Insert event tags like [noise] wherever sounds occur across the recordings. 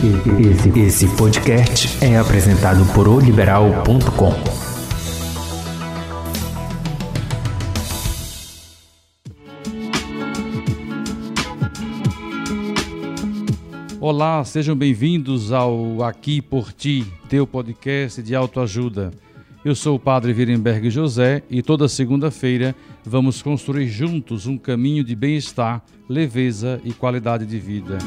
Esse, esse podcast é apresentado por oliberal.com. Olá, sejam bem-vindos ao Aqui por Ti, teu podcast de autoajuda. Eu sou o Padre Virenberg José e toda segunda-feira vamos construir juntos um caminho de bem-estar, leveza e qualidade de vida.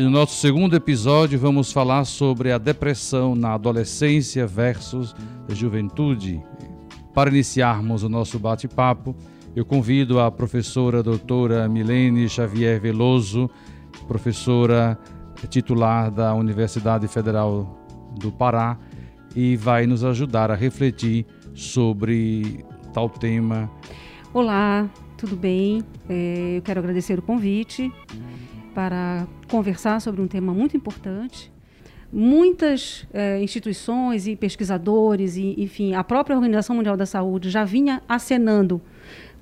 E no nosso segundo episódio vamos falar sobre a depressão na adolescência versus juventude. Para iniciarmos o nosso bate-papo, eu convido a professora doutora Milene Xavier Veloso, professora titular da Universidade Federal do Pará, e vai nos ajudar a refletir sobre tal tema. Olá, tudo bem? É, eu quero agradecer o convite para conversar sobre um tema muito importante. Muitas eh, instituições e pesquisadores, e, enfim, a própria Organização Mundial da Saúde já vinha acenando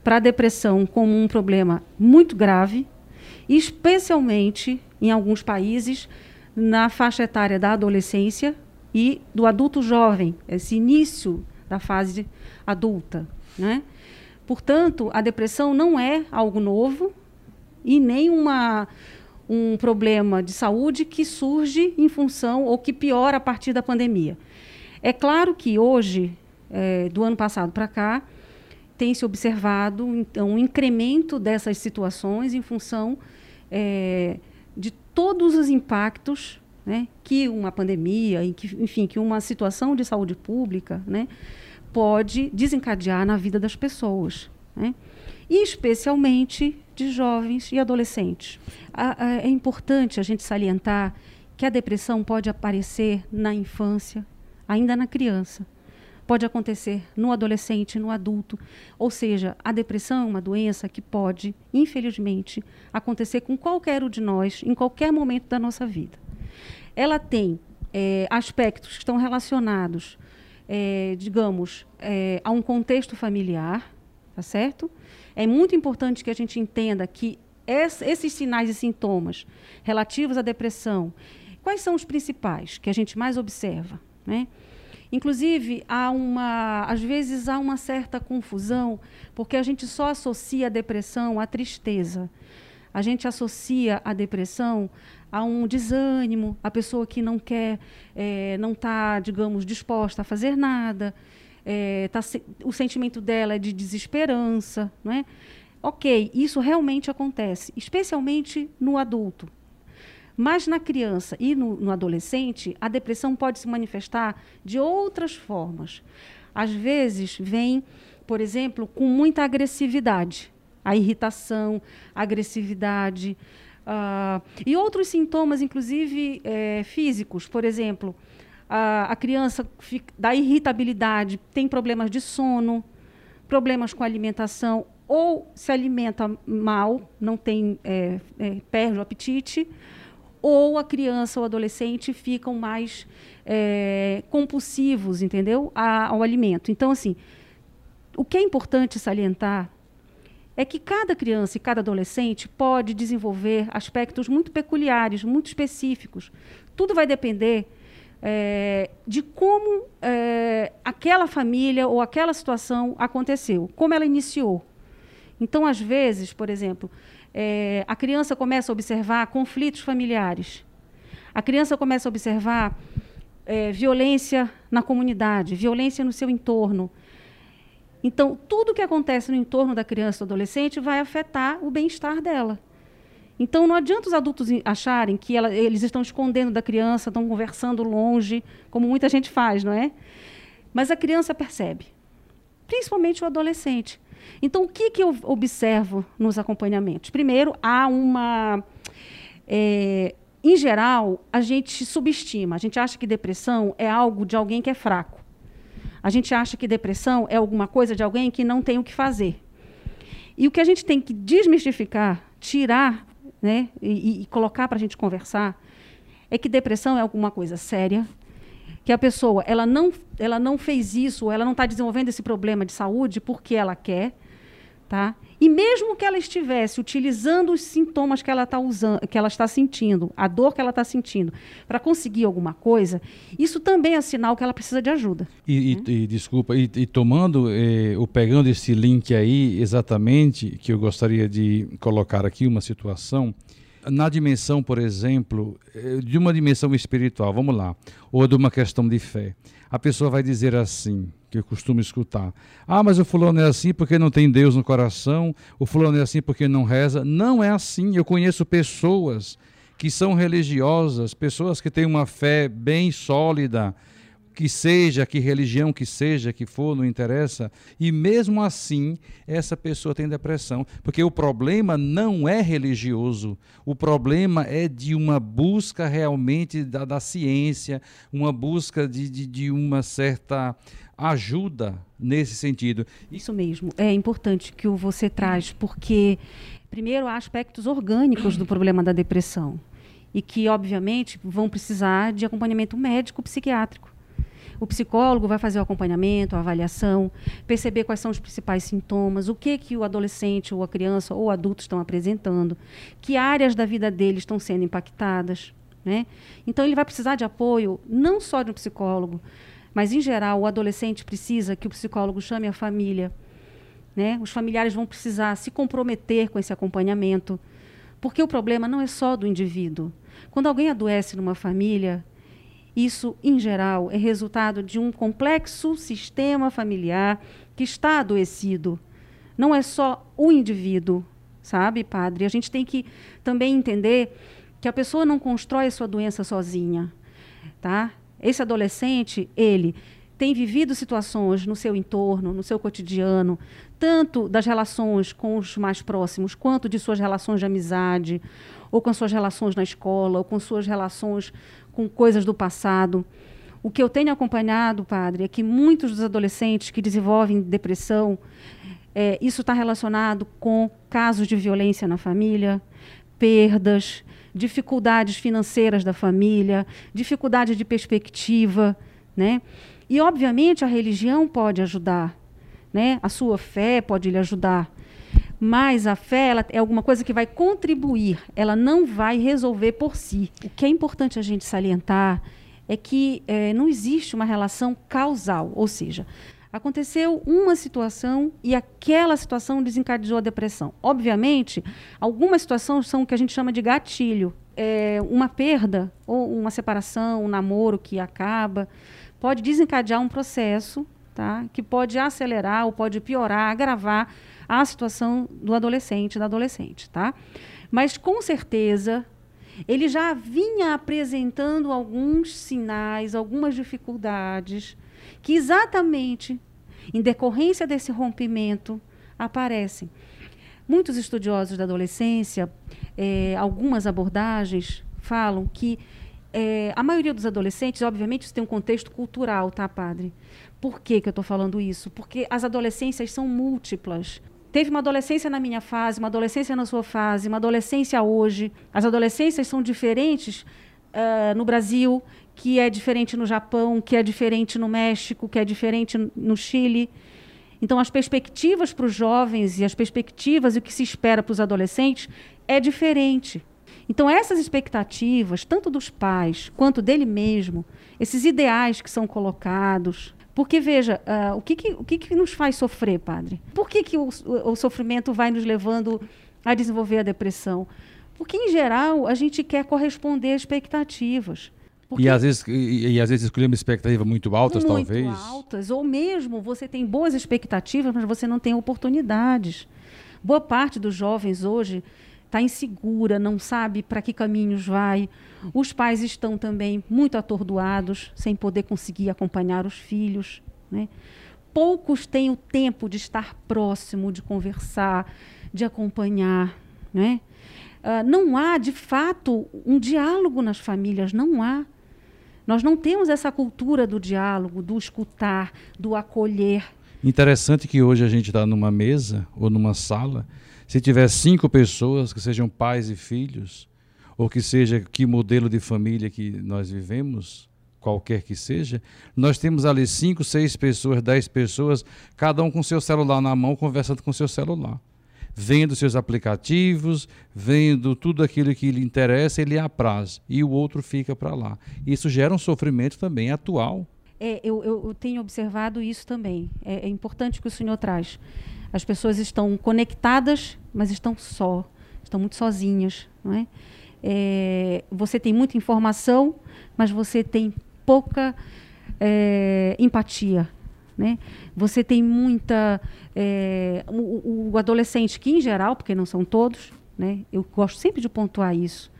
para a depressão como um problema muito grave, especialmente em alguns países na faixa etária da adolescência e do adulto jovem, esse início da fase adulta. Né? Portanto, a depressão não é algo novo e nem uma um problema de saúde que surge em função ou que piora a partir da pandemia. É claro que hoje, é, do ano passado para cá, tem se observado então, um incremento dessas situações em função é, de todos os impactos né, que uma pandemia, enfim, que uma situação de saúde pública né, pode desencadear na vida das pessoas. Né? E especialmente de jovens e adolescentes. É importante a gente salientar que a depressão pode aparecer na infância, ainda na criança. Pode acontecer no adolescente, no adulto. Ou seja, a depressão é uma doença que pode, infelizmente, acontecer com qualquer um de nós, em qualquer momento da nossa vida. Ela tem é, aspectos que estão relacionados, é, digamos, é, a um contexto familiar, tá certo? É muito importante que a gente entenda que esses sinais e sintomas relativos à depressão, quais são os principais que a gente mais observa? Né? Inclusive, há uma, às vezes há uma certa confusão, porque a gente só associa a depressão à tristeza. A gente associa a depressão a um desânimo, a pessoa que não quer, é, não está, digamos, disposta a fazer nada, é, tá, o sentimento dela é de desesperança, não é? Ok, isso realmente acontece, especialmente no adulto. Mas na criança e no, no adolescente, a depressão pode se manifestar de outras formas. Às vezes vem, por exemplo, com muita agressividade, a irritação, a agressividade, uh, e outros sintomas, inclusive é, físicos, por exemplo, a, a criança fica, da irritabilidade, tem problemas de sono, problemas com alimentação, ou se alimenta mal, não tem, é, é, perde o apetite, ou a criança ou adolescente ficam mais é, compulsivos, entendeu, a, ao alimento. Então, assim, o que é importante salientar é que cada criança e cada adolescente pode desenvolver aspectos muito peculiares, muito específicos. Tudo vai depender é, de como é, aquela família ou aquela situação aconteceu, como ela iniciou. Então, às vezes, por exemplo, é, a criança começa a observar conflitos familiares, a criança começa a observar é, violência na comunidade, violência no seu entorno. Então, tudo que acontece no entorno da criança ou adolescente vai afetar o bem-estar dela. Então, não adianta os adultos acharem que ela, eles estão escondendo da criança, estão conversando longe, como muita gente faz, não é? Mas a criança percebe, principalmente o adolescente. Então, o que, que eu observo nos acompanhamentos? Primeiro, há uma. É, em geral, a gente subestima, a gente acha que depressão é algo de alguém que é fraco. A gente acha que depressão é alguma coisa de alguém que não tem o que fazer. E o que a gente tem que desmistificar, tirar né, e, e colocar para a gente conversar, é que depressão é alguma coisa séria, que a pessoa ela não, ela não fez isso, ela não está desenvolvendo esse problema de saúde porque ela quer, tá? E mesmo que ela estivesse utilizando os sintomas que ela, tá usando, que ela está sentindo, a dor que ela está sentindo, para conseguir alguma coisa, isso também é sinal que ela precisa de ajuda. E, e, e desculpa, e, e tomando, eh, ou pegando esse link aí, exatamente, que eu gostaria de colocar aqui uma situação, na dimensão, por exemplo, eh, de uma dimensão espiritual, vamos lá, ou de uma questão de fé. A pessoa vai dizer assim, que eu costumo escutar: Ah, mas o fulano é assim porque não tem Deus no coração, o fulano é assim porque não reza. Não é assim. Eu conheço pessoas que são religiosas, pessoas que têm uma fé bem sólida, que seja, que religião que seja, que for, não interessa, e mesmo assim essa pessoa tem depressão, porque o problema não é religioso, o problema é de uma busca realmente da, da ciência, uma busca de, de, de uma certa ajuda nesse sentido. Isso mesmo, é importante que você traz, porque primeiro há aspectos orgânicos do problema da depressão e que obviamente vão precisar de acompanhamento médico psiquiátrico. O psicólogo vai fazer o acompanhamento, a avaliação, perceber quais são os principais sintomas, o que que o adolescente ou a criança ou o adulto estão apresentando, que áreas da vida dele estão sendo impactadas, né? Então ele vai precisar de apoio não só de um psicólogo, mas em geral o adolescente precisa que o psicólogo chame a família, né? Os familiares vão precisar se comprometer com esse acompanhamento, porque o problema não é só do indivíduo. Quando alguém adoece numa família, isso, em geral, é resultado de um complexo sistema familiar que está adoecido. Não é só o indivíduo, sabe, padre? A gente tem que também entender que a pessoa não constrói a sua doença sozinha, tá? Esse adolescente, ele tem vivido situações no seu entorno, no seu cotidiano, tanto das relações com os mais próximos, quanto de suas relações de amizade, ou com suas relações na escola, ou com suas relações com coisas do passado. O que eu tenho acompanhado, padre, é que muitos dos adolescentes que desenvolvem depressão, é, isso está relacionado com casos de violência na família, perdas, dificuldades financeiras da família, dificuldade de perspectiva, né? E obviamente a religião pode ajudar, né? A sua fé pode lhe ajudar, mas a fé ela é alguma coisa que vai contribuir, ela não vai resolver por si. O que é importante a gente salientar é que é, não existe uma relação causal, ou seja, aconteceu uma situação e aquela situação desencadeou a depressão. Obviamente, algumas situações são o que a gente chama de gatilho. É, uma perda ou uma separação, um namoro que acaba, pode desencadear um processo tá, que pode acelerar ou pode piorar, agravar a situação do adolescente, da adolescente, tá? Mas com certeza ele já vinha apresentando alguns sinais, algumas dificuldades que exatamente em decorrência desse rompimento aparecem. Muitos estudiosos da adolescência, eh, algumas abordagens falam que eh, a maioria dos adolescentes, obviamente, isso tem um contexto cultural, tá, padre? Por que, que eu estou falando isso? Porque as adolescências são múltiplas teve uma adolescência na minha fase, uma adolescência na sua fase, uma adolescência hoje. As adolescências são diferentes uh, no Brasil, que é diferente no Japão, que é diferente no México, que é diferente no Chile. Então, as perspectivas para os jovens e as perspectivas e o que se espera para os adolescentes é diferente. Então, essas expectativas, tanto dos pais quanto dele mesmo, esses ideais que são colocados, porque, veja, uh, o, que, que, o que, que nos faz sofrer, padre? Por que, que o, o, o sofrimento vai nos levando a desenvolver a depressão? Porque, em geral, a gente quer corresponder às expectativas. Porque e às vezes e, e às vezes escolhemos expectativas muito altas, muito talvez. Muito altas, ou mesmo você tem boas expectativas, mas você não tem oportunidades. Boa parte dos jovens hoje está insegura, não sabe para que caminhos vai. Os pais estão também muito atordoados, sem poder conseguir acompanhar os filhos. Né? Poucos têm o tempo de estar próximo, de conversar, de acompanhar. Né? Uh, não há, de fato, um diálogo nas famílias, não há. Nós não temos essa cultura do diálogo, do escutar, do acolher. Interessante que hoje a gente está numa mesa ou numa sala, se tiver cinco pessoas que sejam pais e filhos, ou que seja que modelo de família que nós vivemos, qualquer que seja, nós temos ali cinco, seis pessoas, dez pessoas, cada um com seu celular na mão, conversando com seu celular. vendo seus aplicativos, vendo tudo aquilo que lhe interessa, ele apraz e o outro fica para lá. Isso gera um sofrimento também atual. É, eu, eu, tenho observado isso também. É, é importante que o senhor traz. As pessoas estão conectadas, mas estão só, estão muito sozinhas, não é? é você tem muita informação, mas você tem pouca é, empatia, né? Você tem muita. É, o, o, adolescente, que em geral, porque não são todos, né? eu gosto sempre de pontuar isso,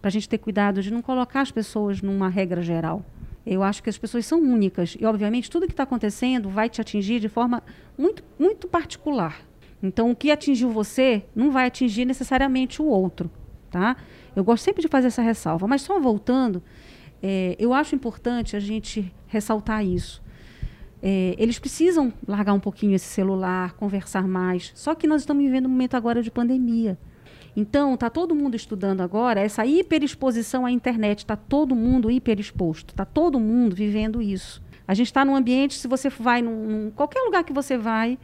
para a gente ter cuidado de não colocar as pessoas numa regra geral. Eu acho que as pessoas são únicas e, obviamente, tudo que está acontecendo vai te atingir de forma muito, muito particular. Então, o que atingiu você não vai atingir necessariamente o outro, tá? Eu gosto sempre de fazer essa ressalva. Mas só voltando, é, eu acho importante a gente ressaltar isso. É, eles precisam largar um pouquinho esse celular, conversar mais. Só que nós estamos vivendo um momento agora de pandemia. Então, está todo mundo estudando agora essa hiperexposição à internet, está todo mundo hiperexposto, está todo mundo vivendo isso. A gente está num ambiente, se você vai num, num, qualquer lugar que você vai,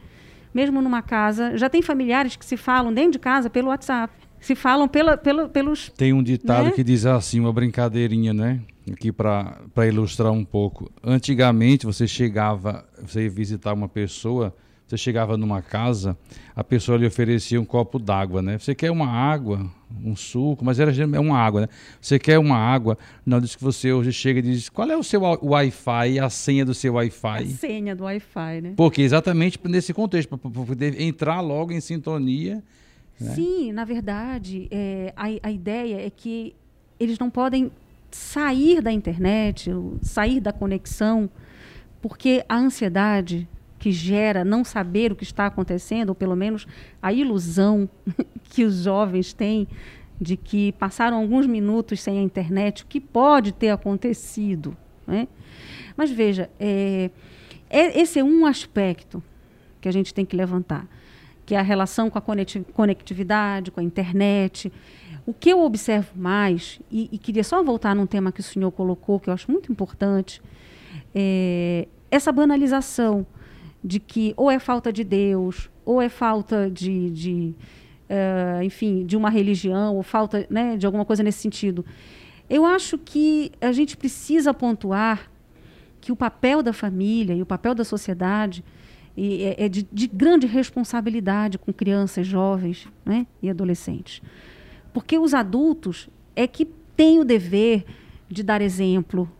mesmo numa casa, já tem familiares que se falam dentro de casa pelo WhatsApp, se falam pela, pelos. Tem um ditado né? que diz assim, uma brincadeirinha, né? Aqui para ilustrar um pouco. Antigamente você chegava, você ia visitar uma pessoa, você chegava numa casa, a pessoa lhe oferecia um copo d'água, né? Você quer uma água, um suco, mas era é uma água, né? Você quer uma água? Não, diz que você hoje chega e diz qual é o seu Wi-Fi, a senha do seu Wi-Fi. A senha do Wi-Fi, né? Porque exatamente nesse contexto, para poder entrar logo em sintonia. Né? Sim, na verdade, é, a, a ideia é que eles não podem sair da internet, sair da conexão, porque a ansiedade que gera não saber o que está acontecendo, ou pelo menos a ilusão [laughs] que os jovens têm de que passaram alguns minutos sem a internet, o que pode ter acontecido. Né? Mas veja, é, é, esse é um aspecto que a gente tem que levantar, que é a relação com a conectividade, com a internet. O que eu observo mais, e, e queria só voltar num tema que o senhor colocou, que eu acho muito importante, é essa banalização de que ou é falta de Deus, ou é falta de, de uh, enfim, de uma religião, ou falta né, de alguma coisa nesse sentido. Eu acho que a gente precisa pontuar que o papel da família e o papel da sociedade é, é de, de, grande responsabilidade com crianças, jovens né, e adolescentes. Porque os adultos é que têm o dever de dar exemplo,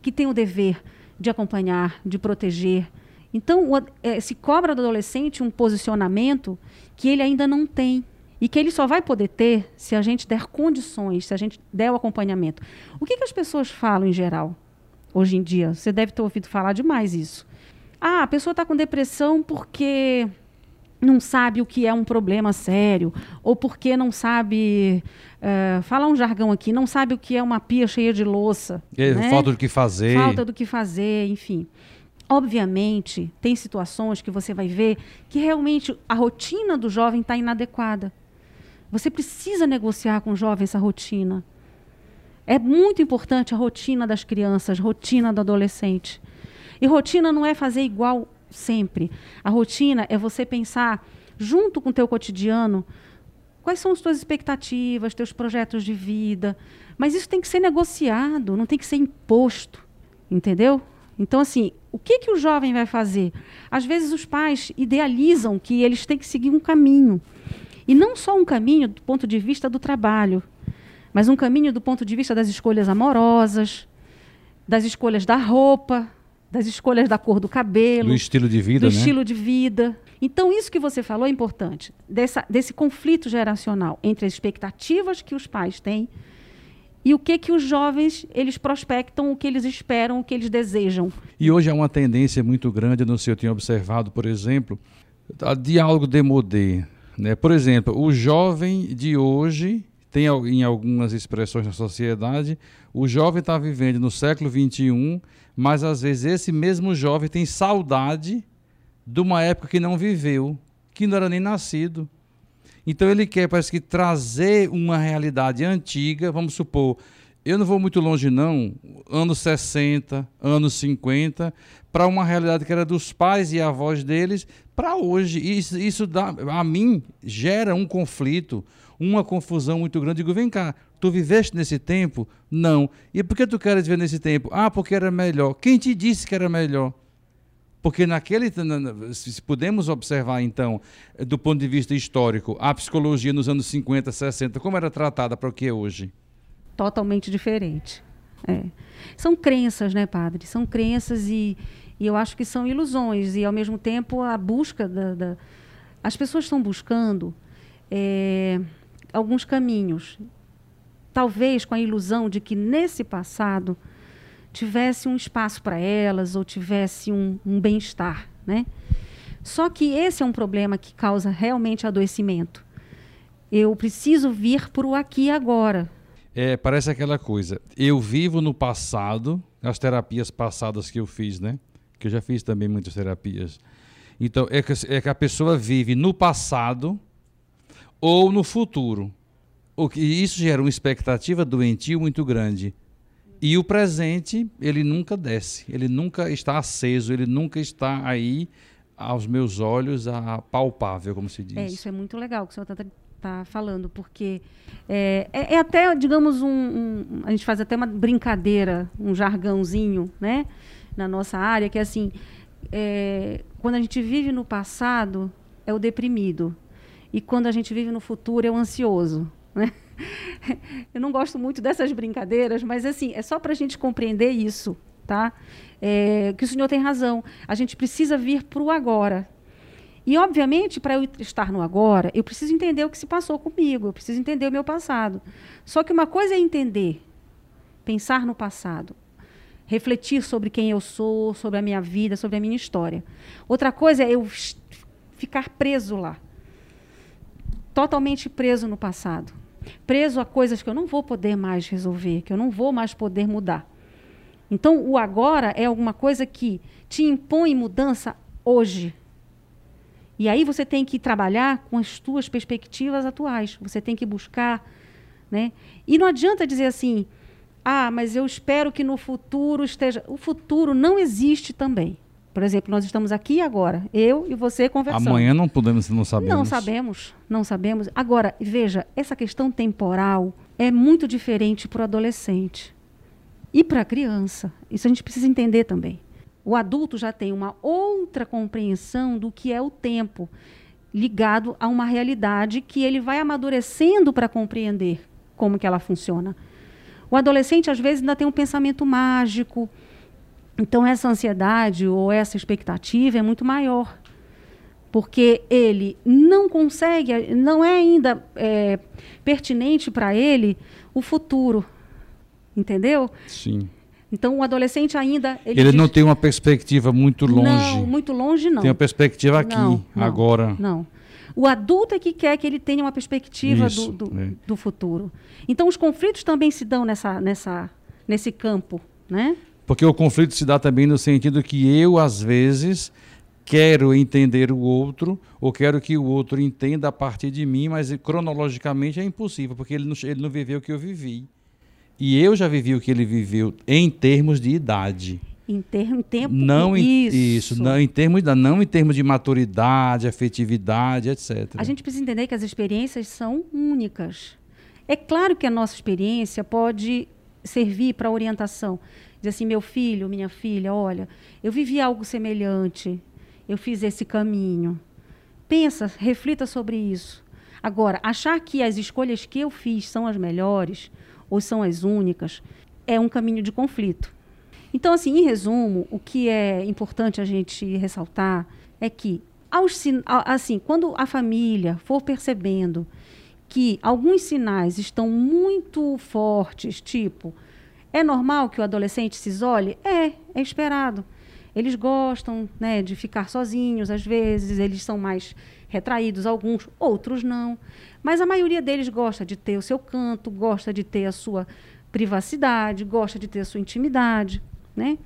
que têm o dever de acompanhar, de proteger, então, o, é, se cobra do adolescente um posicionamento que ele ainda não tem. E que ele só vai poder ter se a gente der condições, se a gente der o acompanhamento. O que, que as pessoas falam em geral, hoje em dia? Você deve ter ouvido falar demais isso. Ah, a pessoa está com depressão porque não sabe o que é um problema sério, ou porque não sabe. Uh, falar um jargão aqui, não sabe o que é uma pia cheia de louça. É, né? Falta do que fazer. Falta do que fazer, enfim. Obviamente, tem situações que você vai ver que realmente a rotina do jovem está inadequada. Você precisa negociar com o jovem essa rotina. É muito importante a rotina das crianças, rotina do adolescente. E rotina não é fazer igual sempre. A rotina é você pensar junto com o teu cotidiano quais são as tuas expectativas, teus projetos de vida. Mas isso tem que ser negociado, não tem que ser imposto. Entendeu? Então, assim, o que, que o jovem vai fazer? Às vezes os pais idealizam que eles têm que seguir um caminho. E não só um caminho do ponto de vista do trabalho, mas um caminho do ponto de vista das escolhas amorosas, das escolhas da roupa, das escolhas da cor do cabelo, do estilo de vida, do né? estilo de vida. Então isso que você falou é importante, dessa, desse conflito geracional entre as expectativas que os pais têm e o que que os jovens eles prospectam, o que eles esperam, o que eles desejam. E hoje há uma tendência muito grande, não sei, eu tenho observado, por exemplo, a diálogo demodé, né? Por exemplo, o jovem de hoje tem em algumas expressões na sociedade, o jovem está vivendo no século 21, mas às vezes esse mesmo jovem tem saudade de uma época que não viveu, que não era nem nascido. Então ele quer, parece que, trazer uma realidade antiga, vamos supor, eu não vou muito longe, não, anos 60, anos 50, para uma realidade que era dos pais e avós deles, para hoje. Isso, isso dá, a mim gera um conflito, uma confusão muito grande. Digo, vem cá, tu viveste nesse tempo? Não. E por que tu queres viver nesse tempo? Ah, porque era melhor. Quem te disse que era melhor? Porque naquele, se podemos observar então, do ponto de vista histórico, a psicologia nos anos 50, 60, como era tratada para o que é hoje? totalmente diferente. É. São crenças, né, padre? São crenças e, e eu acho que são ilusões. E, ao mesmo tempo, a busca da. da... As pessoas estão buscando é, alguns caminhos. Talvez com a ilusão de que nesse passado tivesse um espaço para elas ou tivesse um, um bem-estar, né? Só que esse é um problema que causa realmente adoecimento. Eu preciso vir para o aqui e agora. É, parece aquela coisa. Eu vivo no passado, as terapias passadas que eu fiz, né? Que eu já fiz também muitas terapias. Então, é que, é que a pessoa vive no passado ou no futuro. O que isso gera uma expectativa doentio muito grande. E o presente, ele nunca desce, ele nunca está aceso, ele nunca está aí aos meus olhos, a palpável, como se diz. É, isso é muito legal que o senhor está tá falando, porque é, é, é até, digamos, um, um, A gente faz até uma brincadeira, um jargãozinho, né? Na nossa área, que é assim: é, quando a gente vive no passado, é o deprimido. E quando a gente vive no futuro, é o ansioso. Né? [laughs] Eu não gosto muito dessas brincadeiras, mas assim, é só para a gente compreender isso, tá? É, que o senhor tem razão. A gente precisa vir para o agora. E, obviamente, para eu estar no agora, eu preciso entender o que se passou comigo, eu preciso entender o meu passado. Só que uma coisa é entender, pensar no passado, refletir sobre quem eu sou, sobre a minha vida, sobre a minha história. Outra coisa é eu ficar preso lá. Totalmente preso no passado. Preso a coisas que eu não vou poder mais resolver, que eu não vou mais poder mudar. Então, o agora é alguma coisa que te impõe mudança hoje, e aí você tem que trabalhar com as suas perspectivas atuais. Você tem que buscar, né? E não adianta dizer assim: "Ah, mas eu espero que no futuro esteja". O futuro não existe também. Por exemplo, nós estamos aqui agora, eu e você conversando. Amanhã não podemos, não sabemos. Não sabemos, não sabemos. Agora, veja, essa questão temporal é muito diferente para o adolescente e para a criança. Isso a gente precisa entender também. O adulto já tem uma outra compreensão do que é o tempo, ligado a uma realidade que ele vai amadurecendo para compreender como que ela funciona. O adolescente às vezes ainda tem um pensamento mágico, então essa ansiedade ou essa expectativa é muito maior, porque ele não consegue, não é ainda é, pertinente para ele o futuro, entendeu? Sim. Então, o adolescente ainda. Ele, ele diz... não tem uma perspectiva muito longe. Não, muito longe não. Tem uma perspectiva aqui, não, não, agora. Não. O adulto é que quer que ele tenha uma perspectiva Isso, do, do, é. do, futuro. Então, os conflitos também se dão nessa, nessa, nesse campo, né? Porque o conflito se dá também no sentido que eu, às vezes, quero entender o outro, ou quero que o outro entenda a partir de mim, mas cronologicamente é impossível, porque ele não, ele não viveu o que eu vivi. E eu já vivi o que ele viveu em termos de idade. Em, ter, em tempo não em, isso. isso não em termos de, não em termos de maturidade, afetividade, etc. A gente precisa entender que as experiências são únicas. É claro que a nossa experiência pode servir para orientação. Dizer assim, meu filho, minha filha, olha, eu vivi algo semelhante, eu fiz esse caminho. Pensa, reflita sobre isso. Agora, achar que as escolhas que eu fiz são as melhores, ou são as únicas, é um caminho de conflito. Então, assim, em resumo, o que é importante a gente ressaltar é que, assim, quando a família for percebendo que alguns sinais estão muito fortes, tipo, é normal que o adolescente se isole? É, é esperado. Eles gostam né, de ficar sozinhos, às vezes, eles são mais retraídos, alguns, outros não. Mas a maioria deles gosta de ter o seu canto, gosta de ter a sua privacidade, gosta de ter a sua intimidade, né?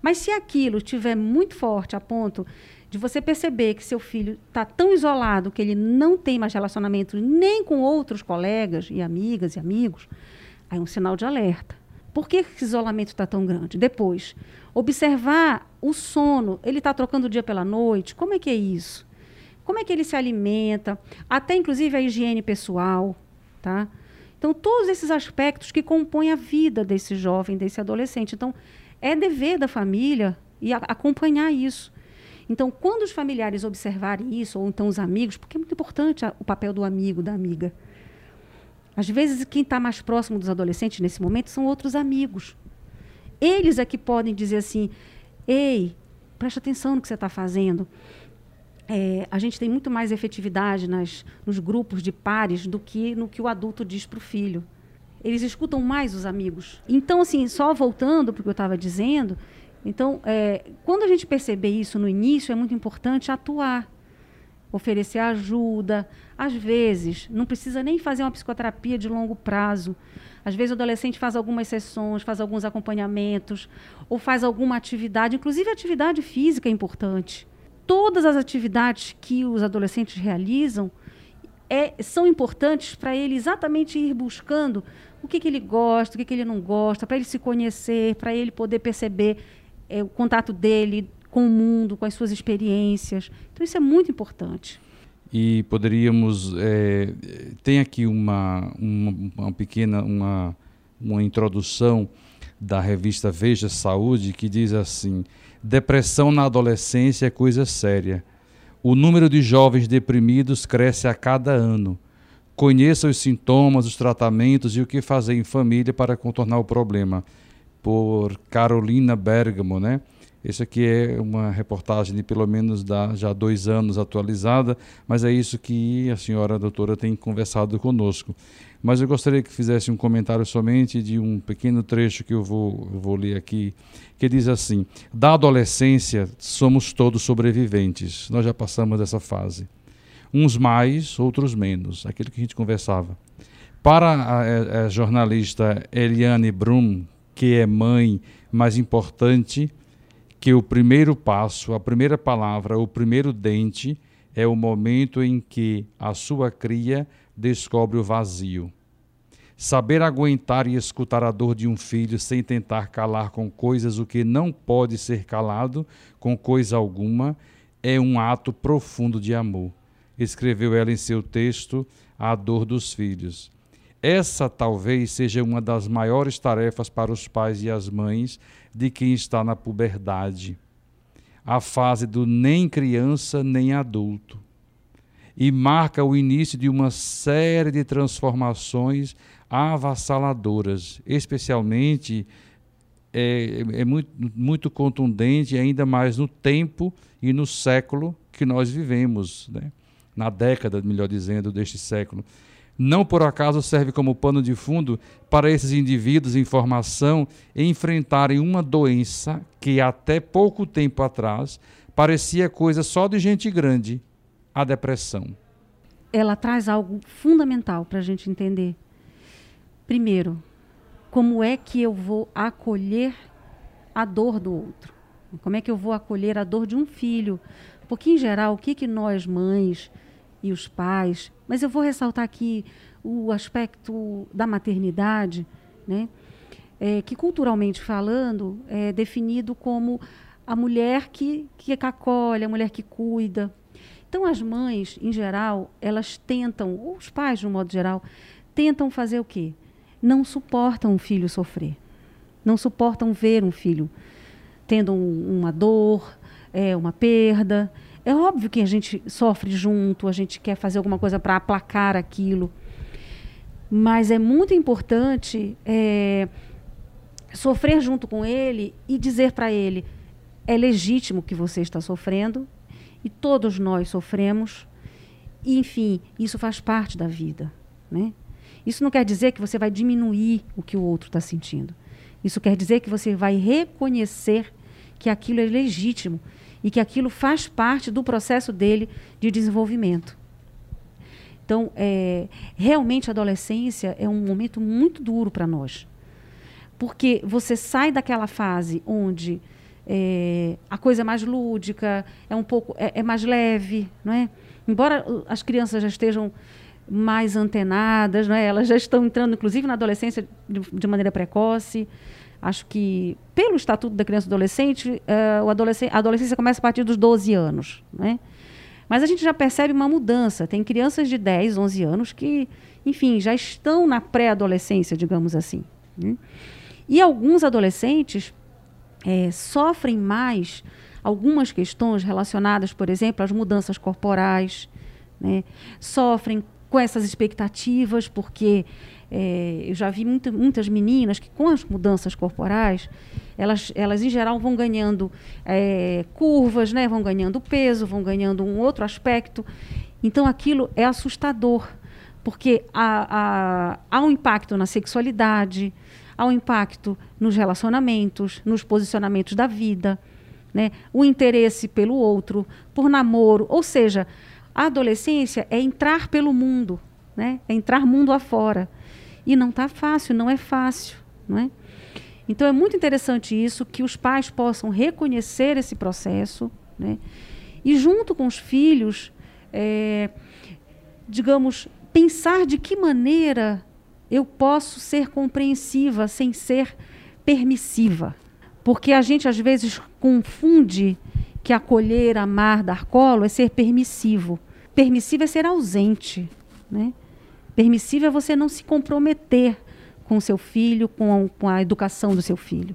Mas se aquilo estiver muito forte a ponto de você perceber que seu filho está tão isolado que ele não tem mais relacionamento nem com outros colegas e amigas e amigos, aí é um sinal de alerta. Por que esse isolamento está tão grande? Depois, observar o sono. Ele está trocando o dia pela noite? Como é que é isso? Como é que ele se alimenta? Até, inclusive, a higiene pessoal. Tá? Então, todos esses aspectos que compõem a vida desse jovem, desse adolescente. Então, é dever da família e acompanhar isso. Então, quando os familiares observarem isso, ou então os amigos, porque é muito importante a, o papel do amigo, da amiga. Às vezes, quem está mais próximo dos adolescentes nesse momento são outros amigos. Eles é que podem dizer assim: ei, preste atenção no que você está fazendo. É, a gente tem muito mais efetividade nas, nos grupos de pares do que no que o adulto diz para o filho. Eles escutam mais os amigos. Então, assim, só voltando para o que eu estava dizendo, então, é, quando a gente perceber isso no início, é muito importante atuar, oferecer ajuda. Às vezes, não precisa nem fazer uma psicoterapia de longo prazo. Às vezes, o adolescente faz algumas sessões, faz alguns acompanhamentos, ou faz alguma atividade, inclusive atividade física é importante. Todas as atividades que os adolescentes realizam é, são importantes para ele exatamente ir buscando o que, que ele gosta, o que, que ele não gosta, para ele se conhecer, para ele poder perceber é, o contato dele com o mundo, com as suas experiências. Então, isso é muito importante. E poderíamos. É, tem aqui uma, uma, uma, pequena uma, uma introdução da revista Veja Saúde que diz assim: depressão na adolescência é coisa séria. O número de jovens deprimidos cresce a cada ano. Conheça os sintomas, os tratamentos e o que fazer em família para contornar o problema por Carolina Bergamo, né? Esse aqui é uma reportagem de pelo menos da, já dois anos atualizada, mas é isso que a senhora a doutora tem conversado conosco. Mas eu gostaria que fizesse um comentário somente de um pequeno trecho que eu vou, eu vou ler aqui, que diz assim: Da adolescência somos todos sobreviventes, nós já passamos dessa fase. Uns mais, outros menos, aquilo que a gente conversava. Para a, a, jornalista Eliane Brum, que é mãe, mais importante que o primeiro passo, a primeira palavra, o primeiro dente é o momento em que a sua cria descobre o vazio. Saber aguentar e escutar a dor de um filho sem tentar calar com coisas o que não pode ser calado com coisa alguma é um ato profundo de amor. Escreveu ela em seu texto A Dor dos Filhos. Essa talvez seja uma das maiores tarefas para os pais e as mães de quem está na puberdade, a fase do nem criança nem adulto, e marca o início de uma série de transformações avassaladoras, especialmente é, é muito, muito contundente, ainda mais no tempo e no século que nós vivemos, né? na década, melhor dizendo, deste século não por acaso serve como pano de fundo para esses indivíduos em formação enfrentarem uma doença que até pouco tempo atrás parecia coisa só de gente grande, a depressão. Ela traz algo fundamental para a gente entender. Primeiro, como é que eu vou acolher a dor do outro? Como é que eu vou acolher a dor de um filho? Porque, em geral, o que, que nós, mães, e os pais. Mas eu vou ressaltar aqui o aspecto da maternidade, né? É, que culturalmente falando é definido como a mulher que, que acolhe, a mulher que cuida. Então, as mães, em geral, elas tentam, ou os pais, de um modo geral, tentam fazer o quê? Não suportam um filho sofrer. Não suportam ver um filho tendo um, uma dor, é, uma perda. É óbvio que a gente sofre junto, a gente quer fazer alguma coisa para aplacar aquilo. Mas é muito importante é, sofrer junto com ele e dizer para ele: é legítimo que você está sofrendo e todos nós sofremos. E, enfim, isso faz parte da vida. Né? Isso não quer dizer que você vai diminuir o que o outro está sentindo. Isso quer dizer que você vai reconhecer que aquilo é legítimo e que aquilo faz parte do processo dele de desenvolvimento. Então, é, realmente a adolescência é um momento muito duro para nós. Porque você sai daquela fase onde é, a coisa é mais lúdica, é um pouco é, é mais leve, não é? Embora as crianças já estejam mais antenadas, né? elas já estão entrando, inclusive, na adolescência de, de maneira precoce. Acho que, pelo Estatuto da Criança e Adolescente, uh, o adolescente, a adolescência começa a partir dos 12 anos. Né? Mas a gente já percebe uma mudança. Tem crianças de 10, 11 anos que, enfim, já estão na pré-adolescência, digamos assim. Né? E alguns adolescentes é, sofrem mais algumas questões relacionadas, por exemplo, às mudanças corporais, né? sofrem com essas expectativas, porque é, eu já vi muita, muitas meninas que, com as mudanças corporais, elas, elas em geral vão ganhando é, curvas, né? vão ganhando peso, vão ganhando um outro aspecto. Então, aquilo é assustador, porque há, há, há um impacto na sexualidade, há um impacto nos relacionamentos, nos posicionamentos da vida, né? o interesse pelo outro, por namoro, ou seja, a adolescência é entrar pelo mundo, né? é entrar mundo afora. E não está fácil, não é fácil. Não é? Então é muito interessante isso, que os pais possam reconhecer esse processo né? e, junto com os filhos, é, digamos, pensar de que maneira eu posso ser compreensiva sem ser permissiva. Porque a gente às vezes confunde que acolher, amar, dar colo é ser permissivo. Permissivo é ser ausente. Né? Permissivo é você não se comprometer com o seu filho, com a, com a educação do seu filho.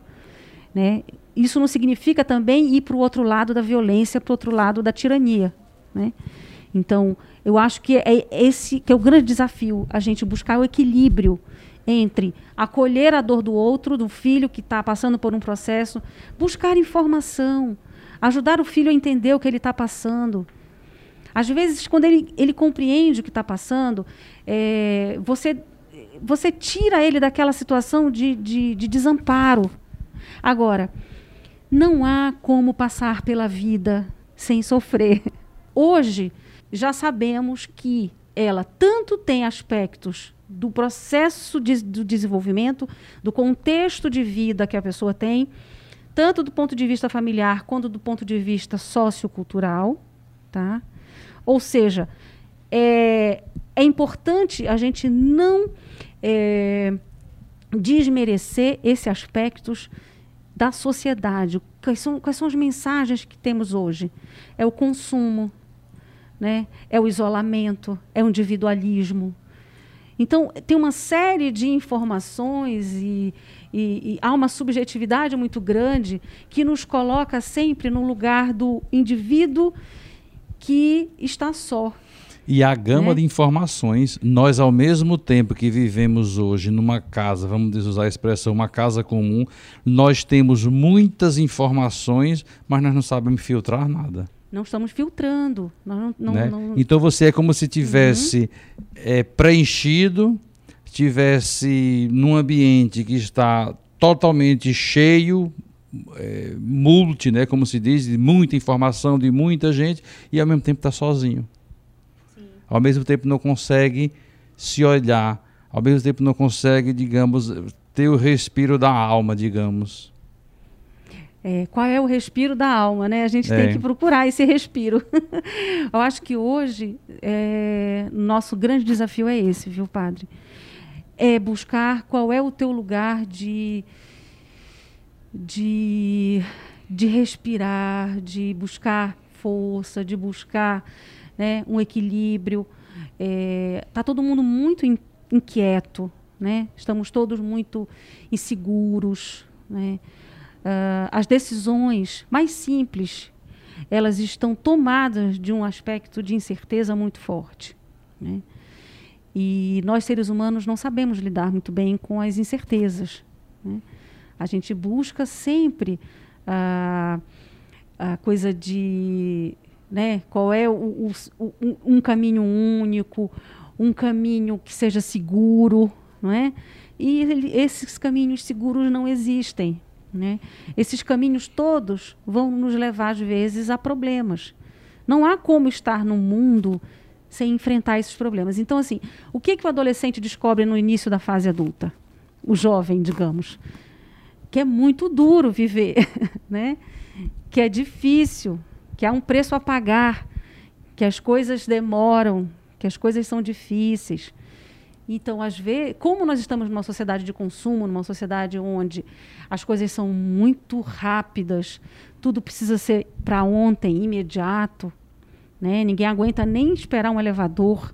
Né? Isso não significa também ir para o outro lado da violência, para o outro lado da tirania. Né? Então, eu acho que é esse que é o grande desafio, a gente buscar o equilíbrio entre acolher a dor do outro, do filho que está passando por um processo, buscar informação, ajudar o filho a entender o que ele está passando. Às vezes, quando ele, ele compreende o que está passando, é, você, você tira ele daquela situação de, de, de desamparo. Agora, não há como passar pela vida sem sofrer. Hoje, já sabemos que ela tanto tem aspectos do processo de, do desenvolvimento, do contexto de vida que a pessoa tem, tanto do ponto de vista familiar quanto do ponto de vista sociocultural, tá? Ou seja, é, é importante a gente não é, desmerecer esses aspectos da sociedade. Quais são, quais são as mensagens que temos hoje? É o consumo, né? é o isolamento, é o individualismo. Então, tem uma série de informações e, e, e, há uma subjetividade muito grande que nos coloca sempre no lugar do indivíduo que está só. E a gama né? de informações, nós ao mesmo tempo que vivemos hoje numa casa, vamos usar a expressão, uma casa comum, nós temos muitas informações, mas nós não sabemos filtrar nada. Não estamos filtrando. Não, não, né? não... Então você é como se tivesse uhum. é, preenchido estivesse num ambiente que está totalmente cheio, é, multi, né, como se diz, de muita informação de muita gente, e ao mesmo tempo está sozinho. Sim. Ao mesmo tempo não consegue se olhar, ao mesmo tempo não consegue, digamos, ter o respiro da alma, digamos. É, qual é o respiro da alma, né? A gente é. tem que procurar esse respiro. [laughs] Eu acho que hoje é, nosso grande desafio é esse, viu, padre? É buscar qual é o teu lugar de, de, de respirar, de buscar força, de buscar né, um equilíbrio. Está é, todo mundo muito in, inquieto, né? estamos todos muito inseguros. Né? Uh, as decisões mais simples elas estão tomadas de um aspecto de incerteza muito forte. Né? E nós, seres humanos, não sabemos lidar muito bem com as incertezas. Né? A gente busca sempre a, a coisa de né, qual é o, o, o, um caminho único, um caminho que seja seguro, não é? E ele, esses caminhos seguros não existem. Né? Esses caminhos todos vão nos levar, às vezes, a problemas. Não há como estar no mundo sem enfrentar esses problemas. Então, assim, o que, que o adolescente descobre no início da fase adulta? O jovem, digamos. Que é muito duro viver, [laughs] né? que é difícil, que há um preço a pagar, que as coisas demoram, que as coisas são difíceis. Então, às vezes, como nós estamos numa sociedade de consumo, numa sociedade onde as coisas são muito rápidas, tudo precisa ser para ontem, imediato, né? Ninguém aguenta nem esperar um elevador.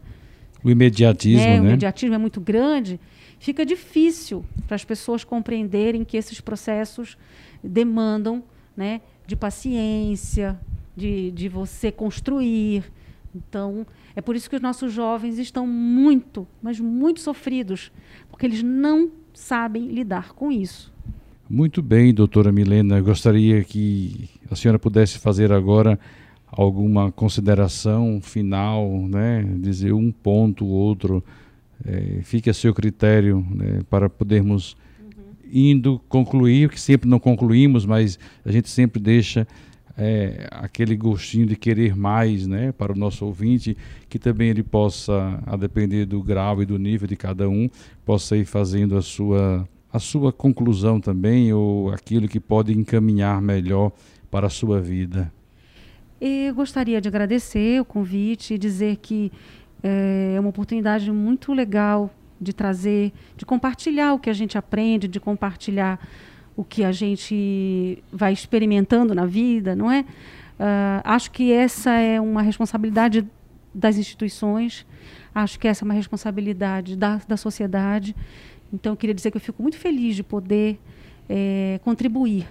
O imediatismo, né? né? O imediatismo é muito grande. Fica difícil para as pessoas compreenderem que esses processos demandam, né, de paciência, de, de você construir. Então, é por isso que os nossos jovens estão muito, mas muito sofridos, porque eles não sabem lidar com isso. Muito bem, doutora Milena. Eu gostaria que a senhora pudesse fazer agora alguma consideração final, né? dizer um ponto, outro. É, fique a seu critério né? para podermos indo concluir, que sempre não concluímos, mas a gente sempre deixa é, aquele gostinho de querer mais né, para o nosso ouvinte, que também ele possa, a depender do grau e do nível de cada um, possa ir fazendo a sua, a sua conclusão também, ou aquilo que pode encaminhar melhor para a sua vida. Eu gostaria de agradecer o convite e dizer que é, é uma oportunidade muito legal de trazer, de compartilhar o que a gente aprende, de compartilhar o que a gente vai experimentando na vida, não é? Uh, acho que essa é uma responsabilidade das instituições, acho que essa é uma responsabilidade da, da sociedade. Então, eu queria dizer que eu fico muito feliz de poder é, contribuir.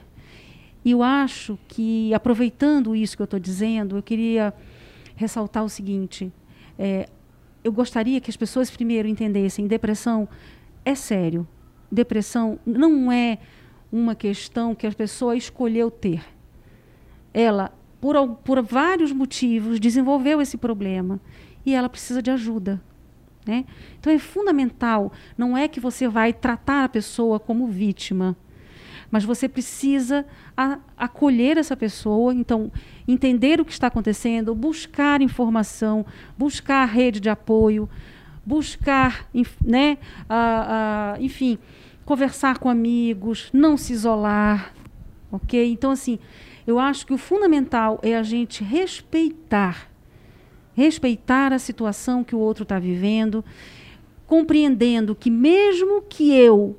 E eu acho que, aproveitando isso que eu estou dizendo, eu queria ressaltar o seguinte: é, eu gostaria que as pessoas primeiro entendessem depressão é sério. Depressão não é uma questão que a pessoa escolheu ter. Ela, por, por vários motivos, desenvolveu esse problema e ela precisa de ajuda. Né? Então é fundamental, não é que você vai tratar a pessoa como vítima, mas você precisa a, acolher essa pessoa, então entender o que está acontecendo, buscar informação, buscar rede de apoio, buscar, né, enfim, conversar com amigos, não se isolar, ok? Então, assim, eu acho que o fundamental é a gente respeitar, respeitar a situação que o outro está vivendo, compreendendo que mesmo que eu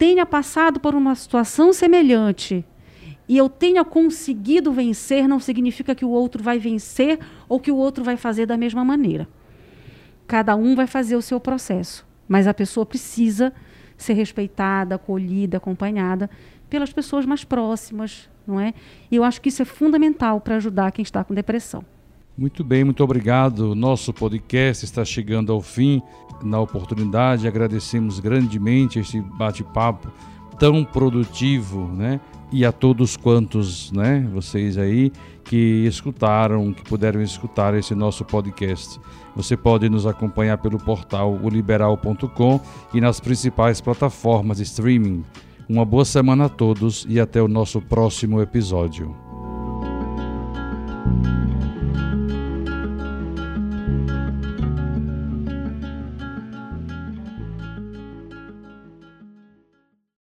tenha passado por uma situação semelhante e eu tenha conseguido vencer, não significa que o outro vai vencer ou que o outro vai fazer da mesma maneira. Cada um vai fazer o seu processo, mas a pessoa precisa ser respeitada, acolhida, acompanhada pelas pessoas mais próximas, não é? E eu acho que isso é fundamental para ajudar quem está com depressão. Muito bem, muito obrigado. Nosso podcast está chegando ao fim. Na oportunidade, agradecemos grandemente este bate-papo tão produtivo, né? E a todos quantos, né, vocês aí que escutaram, que puderam escutar esse nosso podcast. Você pode nos acompanhar pelo portal oliberal.com e nas principais plataformas de streaming. Uma boa semana a todos e até o nosso próximo episódio.